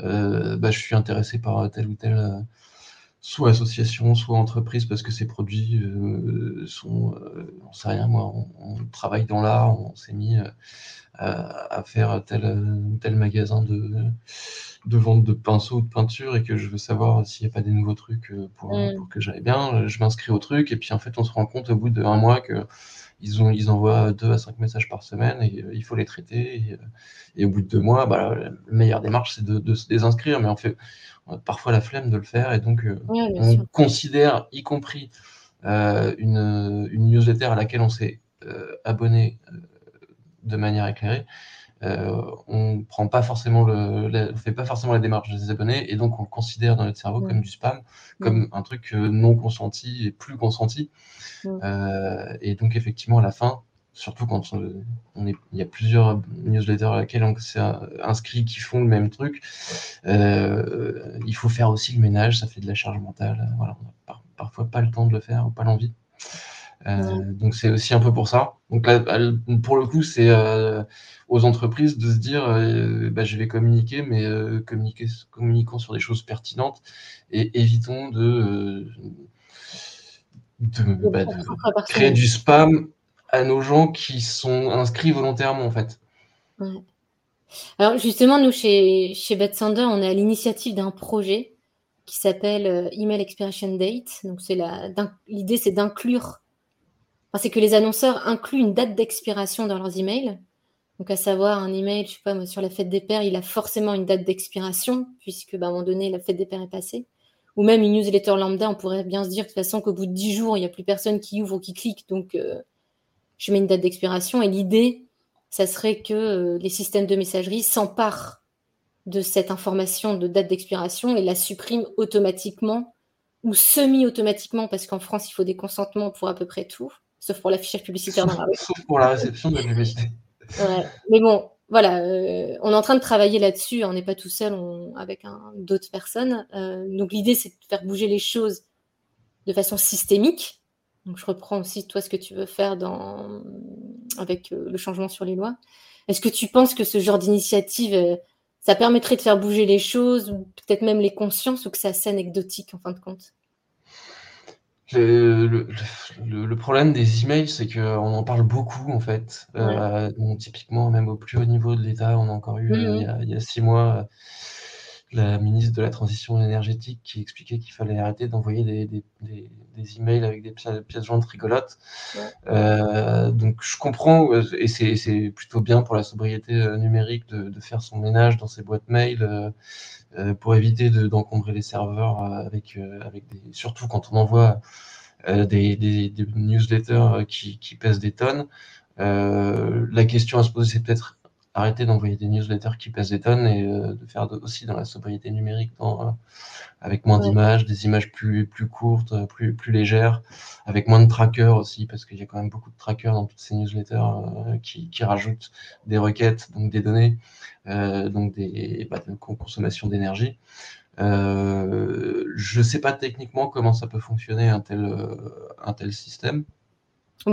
euh, bah, je suis intéressé par telle ou telle soit association, soit entreprise parce que ces produits sont, on sait rien, moi, on, travaille dans l'art, on s'est mis à, faire tel, tel magasin de, de vente de pinceaux ou de peinture et que je veux savoir s'il n'y a pas des nouveaux trucs euh, pour, mm. pour que j'aille bien, je m'inscris au truc et puis en fait on se rend compte au bout d'un mois que ils, ont, ils envoient deux à cinq messages par semaine et euh, il faut les traiter. Et, au bout de deux mois, bah, la meilleure démarche, c'est de, se désinscrire, mais on fait on a parfois la flemme de le faire. Et donc, euh, on considère, y compris une, une, newsletter à laquelle on s'est abonné de manière éclairée, euh, on prend pas forcément le, fait pas forcément la démarche des abonnés et donc on le considère dans notre cerveau comme du spam, comme un truc euh, non consenti et plus consenti. Euh, et donc effectivement à la fin, surtout quand on, est, il y a plusieurs newsletters à laquelle on s'est inscrit qui font le même truc, il faut faire aussi le ménage, ça fait de la charge mentale. Voilà, on n'a parfois pas le temps de le faire ou pas l'envie. Euh, donc c'est aussi un peu pour ça. Donc là, pour le coup, c'est euh, aux entreprises de se dire, euh, bah, je vais communiquer, mais communiquer, communiquons sur des choses pertinentes et évitons de, bah, créer du spam à nos gens qui sont inscrits volontairement en fait. Alors justement, nous chez, chez Sander, on est à l'initiative d'un projet qui s'appelle Email Expiration Date. Donc c'est l'idée, c'est d'inclure c'est que les annonceurs incluent une date d'expiration dans leurs emails. Donc, à savoir, un email, je sais pas, sur la fête des pères, il a forcément une date d'expiration, puisque bah, à un moment donné, la fête des pères est passée. Ou même une newsletter lambda, on pourrait bien se dire de toute façon qu'au bout de 10 jours, il n'y a plus personne qui ouvre ou qui clique. Donc, euh, je mets une date d'expiration et l'idée, ça serait que les systèmes de messagerie s'emparent de cette information de date d'expiration et la suppriment automatiquement ou semi-automatiquement, parce qu'en France, il faut des consentements pour à peu près tout, sauf pour l'affichage publicitaire dans la rue. Sauf pour la réception de la publicité. Mais bon, voilà, euh, on est en train de travailler là-dessus. On n'est pas tout seul avec d'autres personnes. Euh, donc l'idée, c'est de faire bouger les choses de façon systémique. Donc je reprends aussi toi ce que tu veux faire dans... avec euh, le changement sur les lois. Est-ce que tu penses que ce genre d'initiative, ça permettrait de faire bouger les choses, ou peut-être même les consciences, ou que c'est assez anecdotique en fin de compte? Le, problème des emails, c'est qu'on en parle beaucoup en fait. Euh, typiquement, même au plus haut niveau de l'État, on a encore eu euh, il, y a, six mois la ministre de la Transition énergétique qui expliquait qu'il fallait arrêter d'envoyer des, des, emails avec des pièces, jointes rigolotes. Euh, donc je comprends, et c'est plutôt bien pour la sobriété numérique de, faire son ménage dans ses boîtes mail. pour éviter d'encombrer les serveurs avec, avec des, surtout quand on envoie des, des, newsletters qui, qui, pèsent des tonnes. la question à se poser, c'est peut-être arrêter d'envoyer des newsletters qui pèsent des tonnes et euh, de faire aussi dans la sobriété numérique, dans, euh, avec moins d'images, des images plus, plus courtes, euh, plus, plus légères, avec moins de trackers aussi, parce qu'il y a quand même beaucoup de trackers dans toutes ces newsletters qui, qui, rajoutent des requêtes, donc des données, donc des bah, de consommation d'énergie. je ne sais pas techniquement comment ça peut fonctionner un tel, un tel système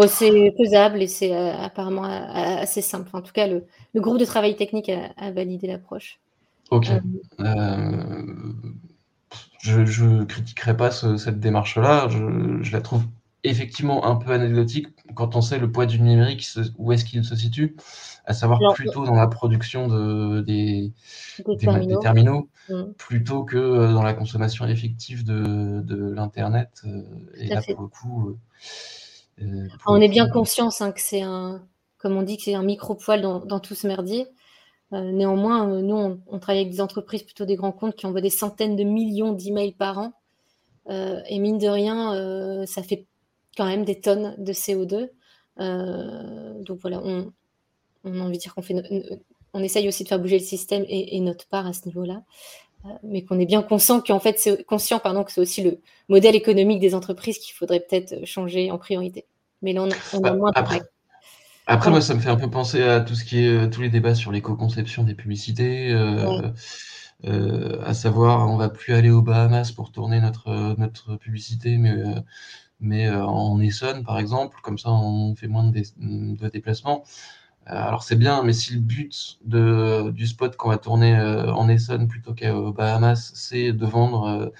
c'est faisable et c'est euh, apparemment euh, assez simple. en tout cas, le, groupe de travail technique a, validé l'approche. Ok. Euh, je ne critiquerai pas cette démarche-là. Je, la trouve effectivement un peu anecdotique quand on sait le poids du numérique, où est-ce qu'il se situe, à savoir plutôt dans la production de, des, terminaux, mmh. plutôt que dans la consommation effective de, l'Internet. et là, pour le coup euh, on est bien conscient hein, que c'est un, comme on dit, que c'est un micro-poil dans, tout ce merdier. Euh, néanmoins, euh, nous, on, travaille avec des entreprises, plutôt des grands comptes, qui envoient des centaines de millions d'emails par an. et mine de rien, ça fait quand même des tonnes de CO2. donc voilà, on, a envie de dire qu'on fait, on essaye aussi de faire bouger le système et notre part à ce niveau-là mais qu'on est bien conscient qu'en fait, c'est conscient pardon, que c'est aussi le modèle économique des entreprises qu'il faudrait peut-être changer en priorité. Mais là, on, a bah, moins après, après moi, ça me fait un peu penser à tout ce qui est euh, tous les débats sur l'éco-conception des publicités. Euh, euh, à savoir, on va plus aller aux Bahamas pour tourner notre, notre publicité, mais, mais en Essonne, par exemple, comme ça, on fait moins de, de déplacements. Euh, alors c'est bien, mais si le but de, du spot qu'on va tourner euh, en Essonne plutôt qu'aux Bahamas, c'est de vendre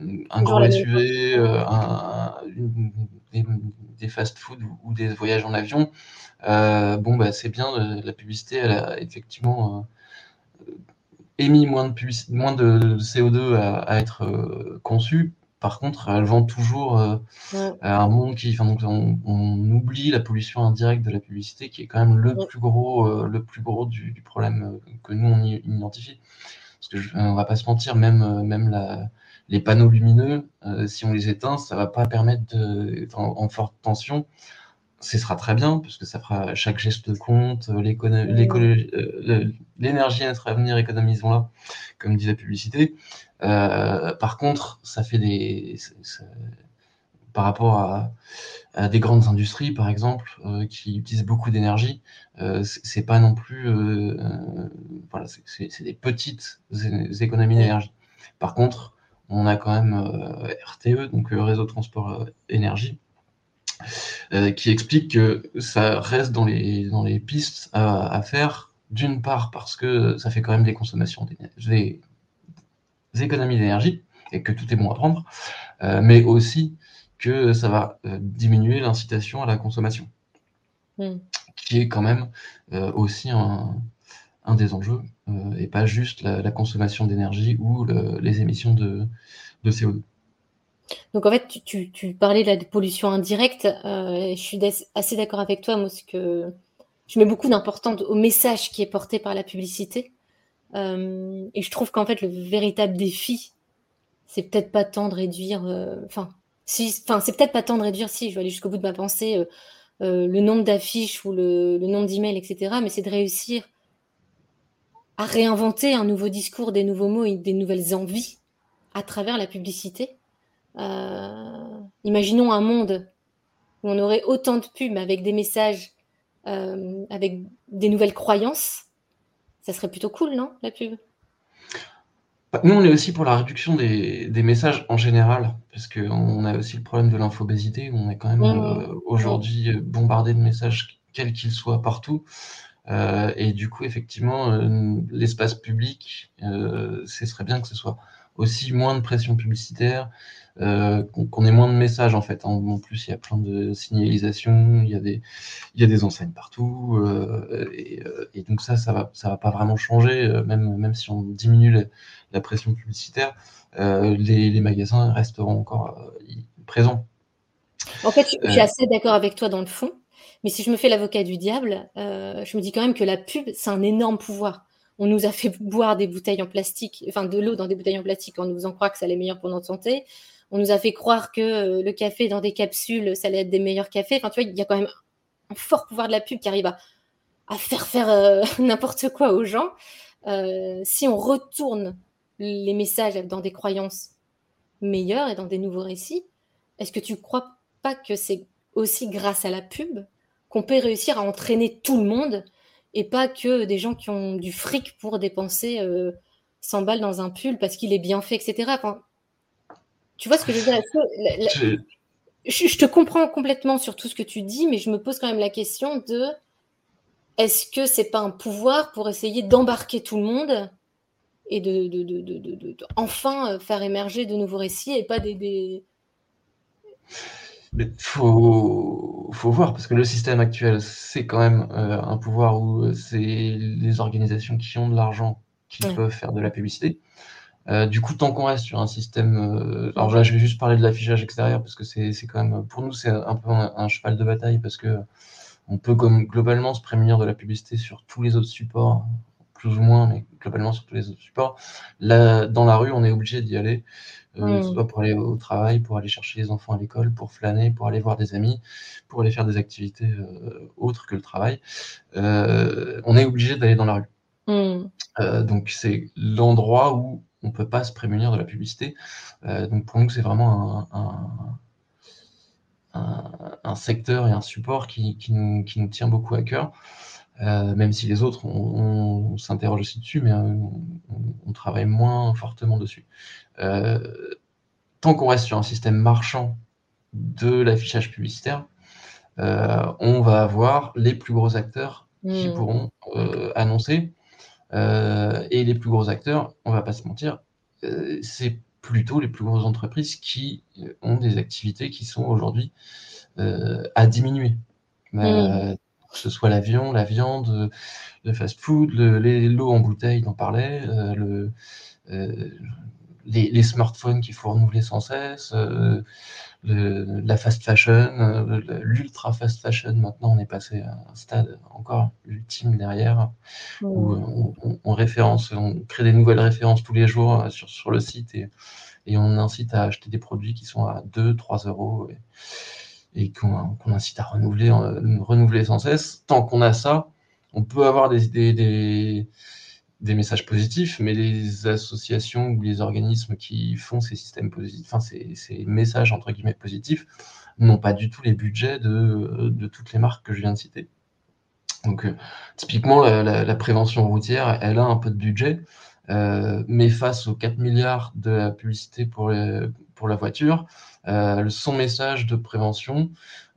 euh, un gros SUV, des, fast-food ou, des voyages en avion, bon bah c'est bien, la publicité elle a effectivement émis moins de, moins de CO2 à, à être conçue par contre, elle vend toujours euh, un monde qui. Enfin, donc on, oublie la pollution indirecte de la publicité, qui est quand même le plus gros, euh, le plus gros du, problème euh, que nous on identifie. Parce que je, on va pas se mentir, même, même la, les panneaux lumineux, si on les éteint, ça va pas permettre de, en forte tension ce sera très bien, parce que ça fera chaque geste compte, euh, euh, l'énergie à notre avenir, économisons-la, comme dit la publicité. Euh, par contre, ça fait des. par rapport à, des grandes industries, par exemple, qui utilisent beaucoup d'énergie, c'est pas non plus. voilà, c'est des petites économies d'énergie. Par contre, on a quand même RTE, donc Réseau Transport Énergie, euh, qui explique que ça reste dans les, dans les pistes à, faire, d'une part parce que ça fait quand même des consommations, des, économies d'énergie, et que tout est bon à prendre, euh, mais aussi que ça va euh, diminuer l'incitation à la consommation, hmm. qui est quand même aussi un, un, des enjeux, et pas juste la, consommation d'énergie ou les émissions de, de CO2. Donc en fait, tu, parlais de la pollution indirecte. Euh, je suis assez d'accord avec toi, moi, parce que je mets beaucoup d'importance au message qui est porté par la publicité. Euh, et je trouve qu'en fait, le véritable défi, c'est peut-être pas tant de réduire. Euh, enfin, si, c'est peut-être pas tant de réduire. Si, je vais aller jusqu'au bout de ma pensée. le nombre d'affiches ou le, nombre d'emails, etc., mais c'est de réussir à réinventer un nouveau discours, des nouveaux mots et des nouvelles envies à travers la publicité. imaginons un monde où on aurait autant de pubs avec des messages, avec des nouvelles croyances. Ça serait plutôt cool, non, la pub? Bah, nous, on est aussi pour la réduction des, messages en général, parce qu'on a aussi le problème de l'infobésité, où on est quand même euh, aujourd'hui euh, bombardé de messages, quels qu'ils soient, partout. Euh, et du coup, effectivement, l'espace public, ce serait bien que ce soit aussi moins de pression publicitaire, euh, qu'on ait moins de messages en fait. Hein. En plus, il y a plein de signalisations, il y a des, il y a des enseignes partout, euh, euh, et, donc ça, ça va, ça va pas vraiment changer, même, même si on diminue la pression publicitaire, les, les, magasins resteront encore présents. En fait, je suis assez d'accord avec toi dans le fond, mais si je me fais l'avocat du diable, je me dis quand même que la pub, c'est un énorme pouvoir on nous a fait boire des bouteilles en plastique, enfin de l'eau dans des bouteilles en plastique en nous faisant croire que ça allait meilleur pour notre santé. On nous a fait croire que euh, le café dans des capsules, ça allait être des meilleurs cafés. Enfin, tu vois, il y a quand même un fort pouvoir de la pub qui arrive à, faire faire euh, n'importe quoi aux gens. Euh, si on retourne les messages dans des croyances meilleures et dans des nouveaux récits, est-ce que tu crois pas que c'est aussi grâce à la pub qu'on peut réussir à entraîner tout le monde et pas que des gens qui ont du fric pour dépenser 100 balles dans un pull parce qu'il est bien fait, etc. Tu vois ce que je veux dire? Je, te comprends complètement sur tout ce que tu dis, mais je me pose quand même la question de est-ce que c'est pas un pouvoir pour essayer d'embarquer tout le monde et de, de, enfin euh, faire émerger de nouveaux récits et pas des. des... Mais faut, faut voir, parce que le système actuel, c'est quand même euh, un pouvoir où euh, c'est les organisations qui ont de l'argent qui peuvent faire de la publicité. Euh, du coup, tant qu'on reste sur un système. Euh, alors là, je vais juste parler de l'affichage extérieur parce que c'est quand même. Pour nous, c'est un peu un, cheval de bataille parce que on peut comme, globalement se prémunir de la publicité sur tous les autres supports, plus ou moins, mais globalement sur tous les autres supports. Là, dans la rue, on est obligé d'y aller. Euh, soit pour aller au travail, pour aller chercher les enfants à l'école, pour flâner, pour aller voir des amis, pour aller faire des activités autres que le travail. on est obligé d'aller dans la rue. Mm. donc c'est l'endroit où on ne peut pas se prémunir de la publicité. Euh, donc pour nous, c'est vraiment un, secteur et un support qui, nous, tient beaucoup à cœur. Euh, même si les autres, on, s'interroge aussi dessus, mais euh, on, travaille moins fortement dessus. tant qu'on reste sur un système marchand de l'affichage publicitaire, on va avoir les plus gros acteurs qui mmh. pourront annoncer euh, et les plus gros acteurs, on va pas se mentir, euh, c'est plutôt les plus grosses entreprises qui euh, ont des activités qui sont aujourd'hui à diminuer. Mmh. que ce soit l'avion, la viande, le fast-food, l'eau en bouteille, on parlait, le, les, smartphones qu'il faut renouveler sans cesse, la fast fashion, euh, l'ultra fast fashion. Maintenant, on est passé à un stade encore ultime derrière où euh, on, référence, on crée des nouvelles références tous les jours euh, sur, sur le site et, et on incite à acheter des produits qui sont à 2-3 euros et, qu'on incite à renouveler, renouveler sans cesse. Tant qu'on a ça, on peut avoir des, des des messages positifs, mais les associations ou les organismes qui font ces systèmes positifs, enfin ces, messages entre guillemets positifs, n'ont pas du tout les budgets de, toutes les marques que je viens de citer. Donc euh, typiquement, la, prévention routière, elle a un peu de budget, euh, mais face aux 4 milliards de la publicité pour, pour la voiture, euh, son message de prévention,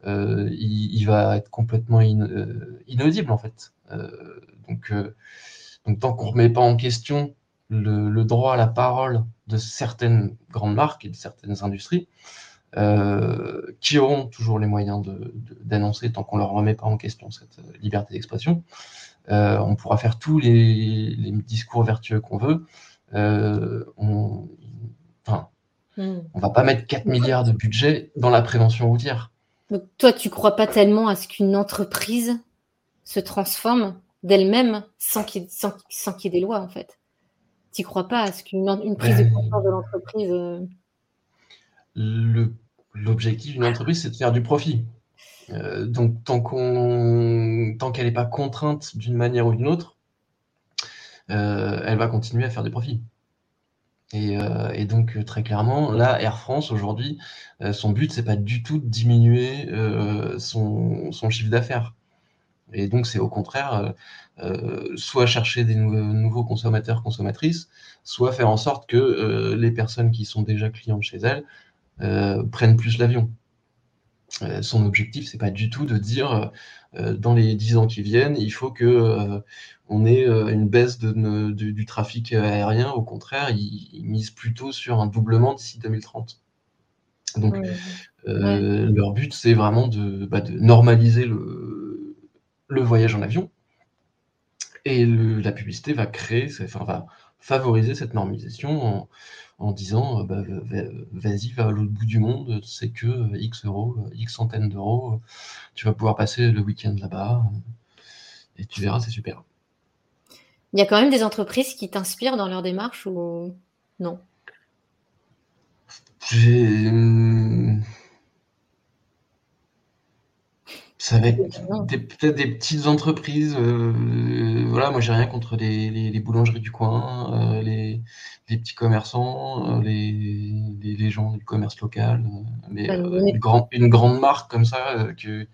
il, va être complètement inaudible en fait. donc donc tant qu'on ne remet pas en question le, droit à la parole de certaines grandes marques et de certaines industries, euh, qui auront toujours les moyens d'annoncer tant qu'on ne leur remet pas en question cette liberté d'expression, euh, on pourra faire tous les, discours vertueux qu'on veut. Euh, on, enfin, hmm. on va pas mettre 4 milliards de budget dans la prévention routière. Donc toi, tu crois pas tellement à ce qu'une entreprise se transforme? D'elle-même sans qu'il y ait des lois, en fait. Tu crois pas à ce qu'une une prise de conscience de l'entreprise. Euh, l'objectif d'une entreprise, c'est de faire du profit. donc, tant qu'on, tant qu'elle n'est pas contrainte d'une manière ou d'une autre, elle va continuer à faire des profits. Et, donc, très clairement, là, Air France, aujourd'hui, son but, c'est pas du tout de diminuer son, son, chiffre d'affaires. Et donc, c'est au contraire, soit chercher des nouveaux consommateurs, consommatrices, soit faire en sorte que les personnes qui sont déjà clientes chez elle prennent plus l'avion. son objectif, c'est pas du tout de dire dans les 10 ans qui viennent, il faut que on ait une baisse de, du trafic aérien. Au contraire, ils, misent plutôt sur un doublement d'ici 2030. Donc, leur but, c'est vraiment de, bah, de normaliser le, le voyage en avion. Et la publicité va créer, enfin, va favoriser cette normalisation en, disant bah, vas-y, va à l'autre bout du monde, c'est que X euros, X centaines d'euros, tu vas pouvoir passer le week-end là-bas et tu verras, c'est super. Il y a quand même des entreprises qui t'inspirent dans leur démarche ou non? J'ai. Hum, ça va être peut-être des petites entreprises. Euh, voilà, moi j'ai rien contre les, boulangeries du coin, euh, les, petits commerçants, euh, les, gens du commerce local. mais une, grande marque comme ça, que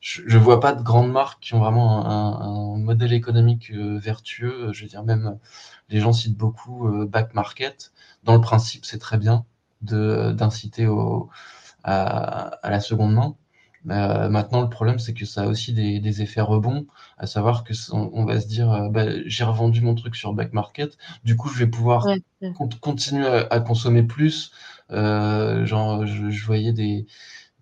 je, ne vois pas de grandes marques qui ont vraiment un, modèle économique vertueux. Je veux dire, même les gens citent beaucoup back market. Dans le principe, c'est très bien d'inciter à la seconde main. Euh, maintenant, le problème, c'est que ça a aussi des, effets rebonds, à savoir que on, va se dire, euh, bah, j'ai revendu mon truc sur back market, du coup, je vais pouvoir continuer à, consommer plus. Euh, genre, je, voyais des,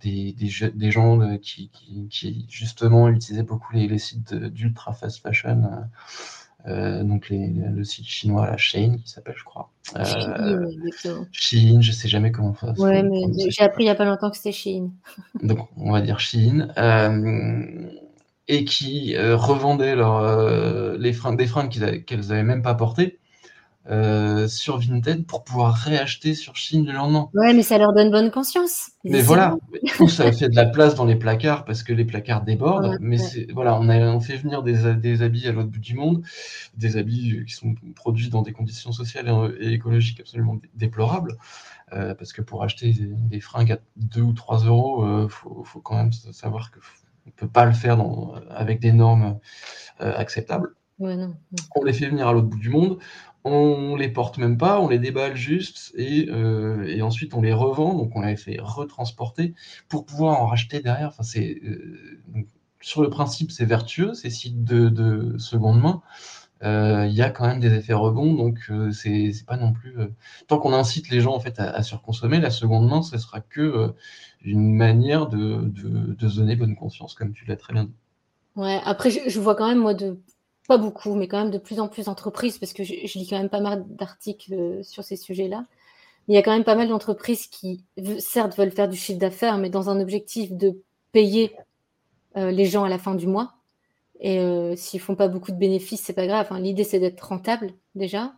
des, des, gens qui, qui, justement utilisaient beaucoup les, les sites d'ultra fast fashion euh, donc le site chinois, la Shein, qui s'appelle, je crois. Euh, Shein, je sais jamais comment faire. Ouais, mais j'ai appris il n'y a pas longtemps que c'était Shein. donc, on va dire Shein. Euh, et qui revendaient leur, les fringues, des fringues qu'elles n'avaient même pas portées euh, sur Vinted pour pouvoir réacheter sur Chine le lendemain. Ouais, mais ça leur donne bonne conscience. Mais voilà, ça fait de la place dans les placards parce que les placards débordent. mais voilà, on, a, on fait venir des, des habits à l'autre bout du monde, des habits qui sont produits dans des conditions sociales et, écologiques absolument déplorables. Euh, parce que pour acheter des, fringues à 2 ou 3 euros, il euh, faut, faut, quand même savoir qu'on ne peut pas le faire dans, avec des normes acceptables. Ouais, non, On les fait venir à l'autre bout du monde, on les porte même pas, on les déballe juste euh, et, ensuite on les revend, donc on les fait retransporter pour pouvoir en racheter derrière. C'est euh, sur le principe c'est vertueux ces sites de, seconde main. Euh, il y a quand même des effets rebonds, donc c'est pas non plus tant qu'on incite les gens en fait à, surconsommer la seconde main, ce sera que une manière de, de, donner bonne conscience, comme tu l'as très bien dit. Ouais, après je vois quand même moi de pas beaucoup, mais quand même de plus en plus d'entreprises, parce que je, lis quand même pas mal d'articles euh, sur ces sujets-là. Il y a quand même pas mal d'entreprises qui, certes, veulent faire du chiffre d'affaires, mais dans un objectif de payer euh, les gens à la fin du mois. Et euh, s'ils font pas beaucoup de bénéfices, c'est pas grave. Hein. L'idée, c'est d'être rentable déjà.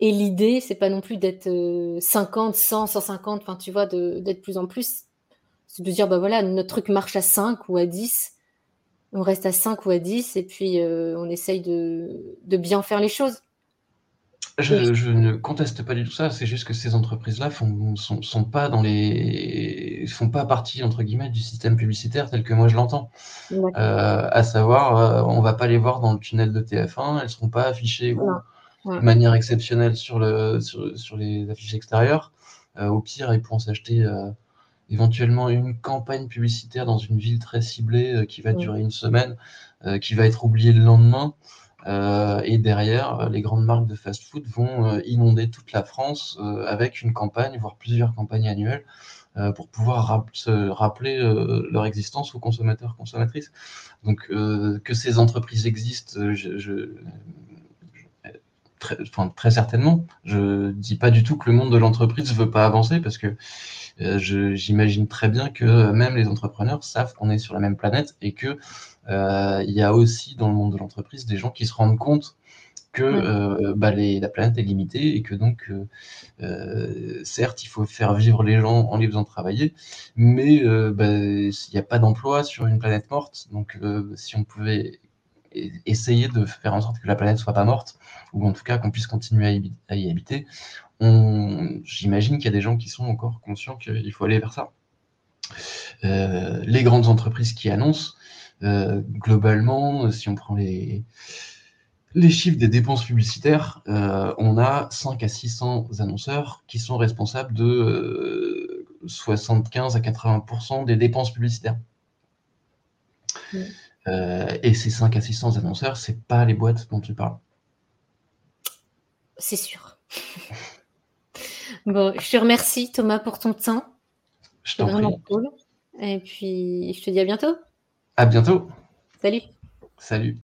Et l'idée, c'est pas non plus d'être 50, 100, 150, enfin, tu vois, d'être plus en plus. C'est de dire, bah voilà, notre truc marche à 5 ou à 10 on reste à 5 ou à 10 et puis euh, on essaye de, bien faire les choses. Je, ne conteste pas du tout ça, c'est juste que ces entreprises-là ne sont, pas dans les font pas partie entre guillemets du système publicitaire tel que moi je l'entends. Euh, à savoir, euh, on va pas les voir dans le tunnel de TF1, elles seront pas affichées de manière exceptionnelle sur le sur, les affiches extérieures. au pire, ils pourront s'acheter éventuellement une campagne publicitaire dans une ville très ciblée euh, qui va durer une semaine, euh, qui va être oubliée le lendemain. Euh, et derrière, les grandes marques de fast-food vont inonder toute la France avec une campagne, voire plusieurs campagnes annuelles, pour pouvoir se rappeler leur existence aux consommateurs, consommatrices. Donc que ces entreprises existent, je, très, enfin, très certainement. Je dis pas du tout que le monde de l'entreprise veut pas avancer parce que j'imagine très bien que même les entrepreneurs savent qu'on est sur la même planète et que euh, il y a aussi dans le monde de l'entreprise des gens qui se rendent compte que euh, bah, la planète est limitée et que donc, certes, il faut faire vivre les gens en les faisant travailler, mais bah, il n'y a pas d'emploi sur une planète morte. Donc, si on pouvait essayer de faire en sorte que la planète soit pas morte, ou en tout cas qu'on puisse continuer à y, habiter, j'imagine qu'il y a des gens qui sont encore conscients qu'il faut aller vers ça. les grandes entreprises qui annoncent, euh, globalement, si on prend les, les chiffres des dépenses publicitaires, euh, on a 5 à 600 annonceurs qui sont responsables de 75 euh, à 80% des dépenses publicitaires. Et ces 5 à 600 annonceurs, c'est pas les boîtes dont tu parles. C'est sûr. bon, je te remercie Thomas pour ton temps. Je t'en prie. Cool. Et puis, je te dis à bientôt. À bientôt. Salut. Salut.